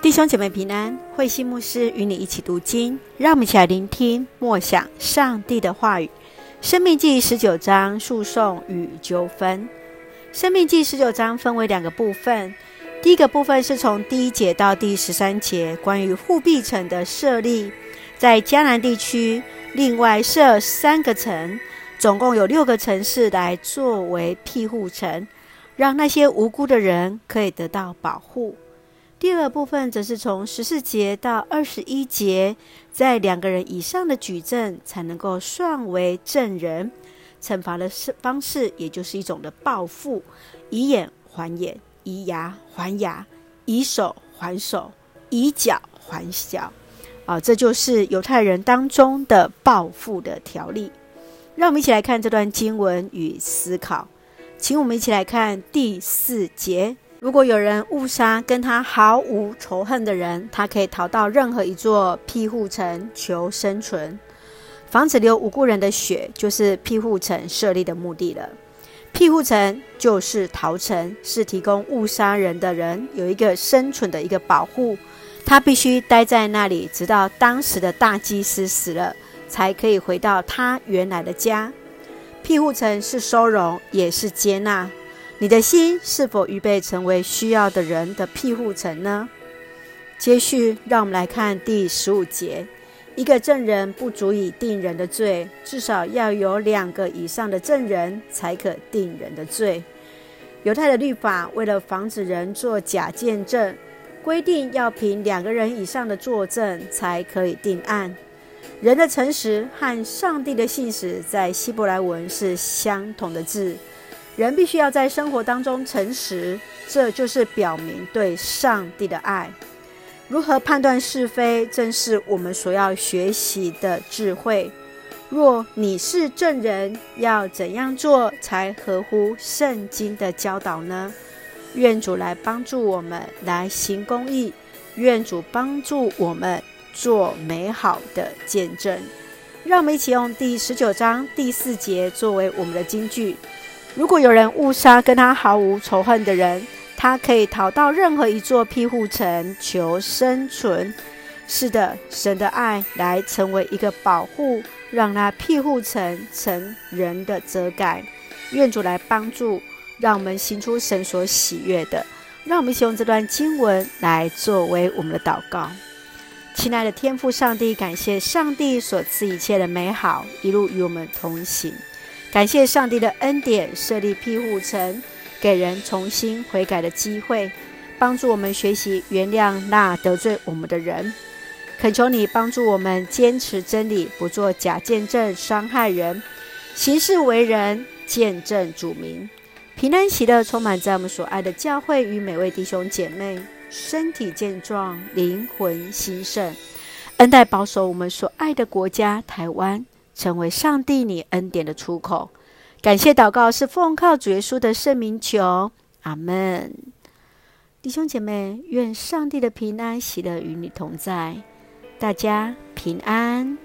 弟兄姐妹平安，慧馨牧师与你一起读经，让我们一起来聆听默想上帝的话语。生命记十九章诉讼与纠纷。生命记十九章分为两个部分，第一个部分是从第一节到第十三节，关于护壁城的设立，在迦南地区另外设三个城，总共有六个城市来作为庇护城，让那些无辜的人可以得到保护。第二部分则是从十四节到二十一节，在两个人以上的举证才能够算为证人。惩罚的方式，也就是一种的报复，以眼还眼，以牙还牙，以手还手，以脚还脚。啊，这就是犹太人当中的报复的条例。让我们一起来看这段经文与思考。请我们一起来看第四节。如果有人误杀跟他毫无仇恨的人，他可以逃到任何一座庇护城求生存。防止流无辜人的血，就是庇护城设立的目的了。庇护城就是逃城，是提供误杀人的人有一个生存的一个保护。他必须待在那里，直到当时的大祭司死了，才可以回到他原来的家。庇护城是收容，也是接纳。你的心是否预备成为需要的人的庇护城呢？接续，让我们来看第十五节：一个证人不足以定人的罪，至少要有两个以上的证人才可定人的罪。犹太的律法为了防止人做假见证，规定要凭两个人以上的作证才可以定案。人的诚实和上帝的信实在希伯来文是相同的字。人必须要在生活当中诚实，这就是表明对上帝的爱。如何判断是非，正是我们所要学习的智慧。若你是证人，要怎样做才合乎圣经的教导呢？愿主来帮助我们来行公义，愿主帮助我们做美好的见证。让我们一起用第十九章第四节作为我们的金句。如果有人误杀跟他毫无仇恨的人，他可以逃到任何一座庇护城求生存。是的，神的爱来成为一个保护，让那庇护城成人的遮盖。愿主来帮助，让我们行出神所喜悦的。让我们一起用这段经文来作为我们的祷告。亲爱的天父上帝，感谢上帝所赐一切的美好，一路与我们同行。感谢上帝的恩典，设立庇护城，给人重新悔改的机会，帮助我们学习原谅那得罪我们的人。恳求你帮助我们坚持真理，不做假见证，伤害人，行事为人见证主名。平安喜乐充满在我们所爱的教会与每位弟兄姐妹，身体健壮，灵魂兴盛，恩待保守我们所爱的国家台湾。成为上帝你恩典的出口，感谢祷告是奉靠主耶稣的圣名求，阿门。弟兄姐妹，愿上帝的平安喜乐与你同在，大家平安。